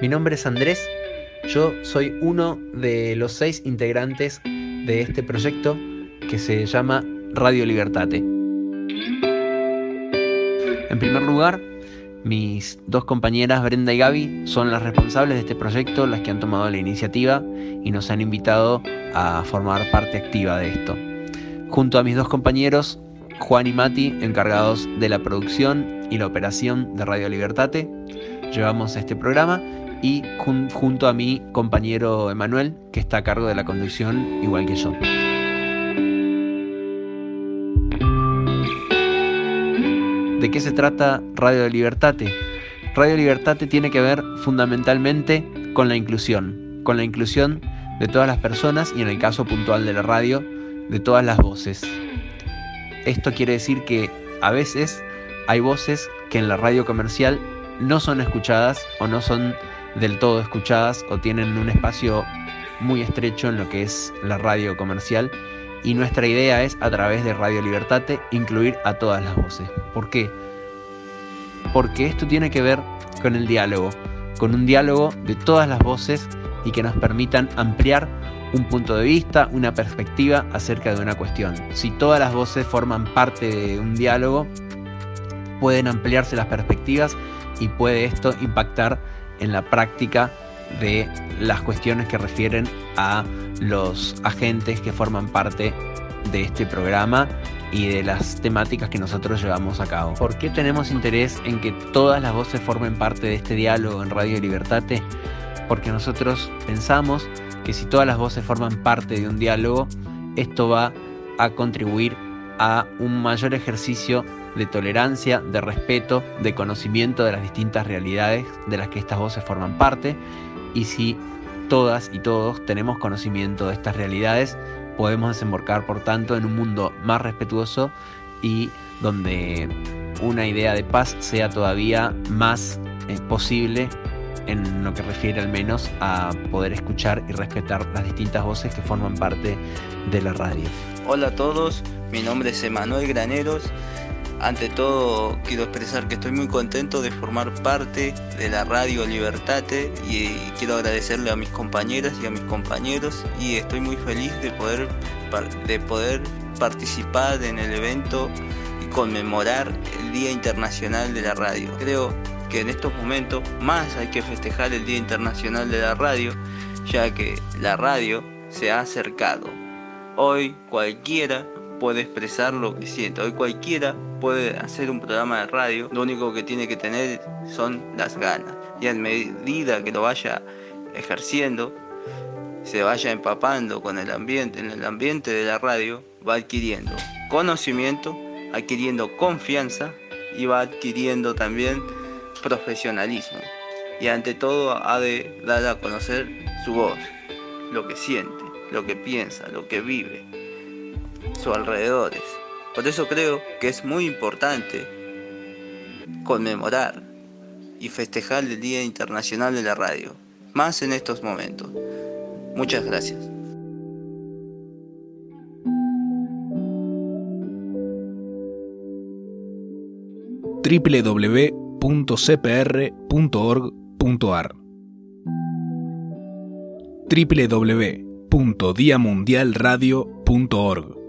mi nombre es Andrés, yo soy uno de los seis integrantes de este proyecto que se llama Radio Libertate. En primer lugar, mis dos compañeras Brenda y Gaby son las responsables de este proyecto, las que han tomado la iniciativa y nos han invitado a formar parte activa de esto. Junto a mis dos compañeros, Juan y Mati, encargados de la producción y la operación de Radio Libertate, llevamos este programa y junto a mi compañero Emanuel, que está a cargo de la conducción igual que yo. ¿De qué se trata Radio Libertate? Radio Libertate tiene que ver fundamentalmente con la inclusión, con la inclusión de todas las personas y en el caso puntual de la radio, de todas las voces. Esto quiere decir que a veces hay voces que en la radio comercial no son escuchadas o no son del todo escuchadas o tienen un espacio muy estrecho en lo que es la radio comercial y nuestra idea es a través de Radio Libertate incluir a todas las voces. ¿Por qué? Porque esto tiene que ver con el diálogo, con un diálogo de todas las voces y que nos permitan ampliar un punto de vista, una perspectiva acerca de una cuestión. Si todas las voces forman parte de un diálogo, pueden ampliarse las perspectivas y puede esto impactar en la práctica de las cuestiones que refieren a los agentes que forman parte de este programa y de las temáticas que nosotros llevamos a cabo. ¿Por qué tenemos interés en que todas las voces formen parte de este diálogo en Radio Libertate? Porque nosotros pensamos que si todas las voces forman parte de un diálogo, esto va a contribuir a un mayor ejercicio de tolerancia, de respeto, de conocimiento de las distintas realidades de las que estas voces forman parte. Y si todas y todos tenemos conocimiento de estas realidades, podemos desembarcar, por tanto, en un mundo más respetuoso y donde una idea de paz sea todavía más eh, posible en lo que refiere al menos a poder escuchar y respetar las distintas voces que forman parte de la radio. Hola a todos, mi nombre es Emanuel Graneros ante todo quiero expresar que estoy muy contento de formar parte de la radio Libertate y quiero agradecerle a mis compañeras y a mis compañeros y estoy muy feliz de poder, de poder participar en el evento y conmemorar el Día Internacional de la Radio. Creo que en estos momentos más hay que festejar el Día Internacional de la Radio ya que la radio se ha acercado. Hoy cualquiera puede expresar lo que siente. Hoy cualquiera puede hacer un programa de radio, lo único que tiene que tener son las ganas. Y a medida que lo vaya ejerciendo, se vaya empapando con el ambiente, en el ambiente de la radio, va adquiriendo conocimiento, adquiriendo confianza y va adquiriendo también profesionalismo. Y ante todo ha de dar a conocer su voz, lo que siente, lo que piensa, lo que vive, sus alrededores. Por eso creo que es muy importante conmemorar y festejar el Día Internacional de la Radio, más en estos momentos. Muchas gracias. www.cpr.org.ar www.diamundialradio.org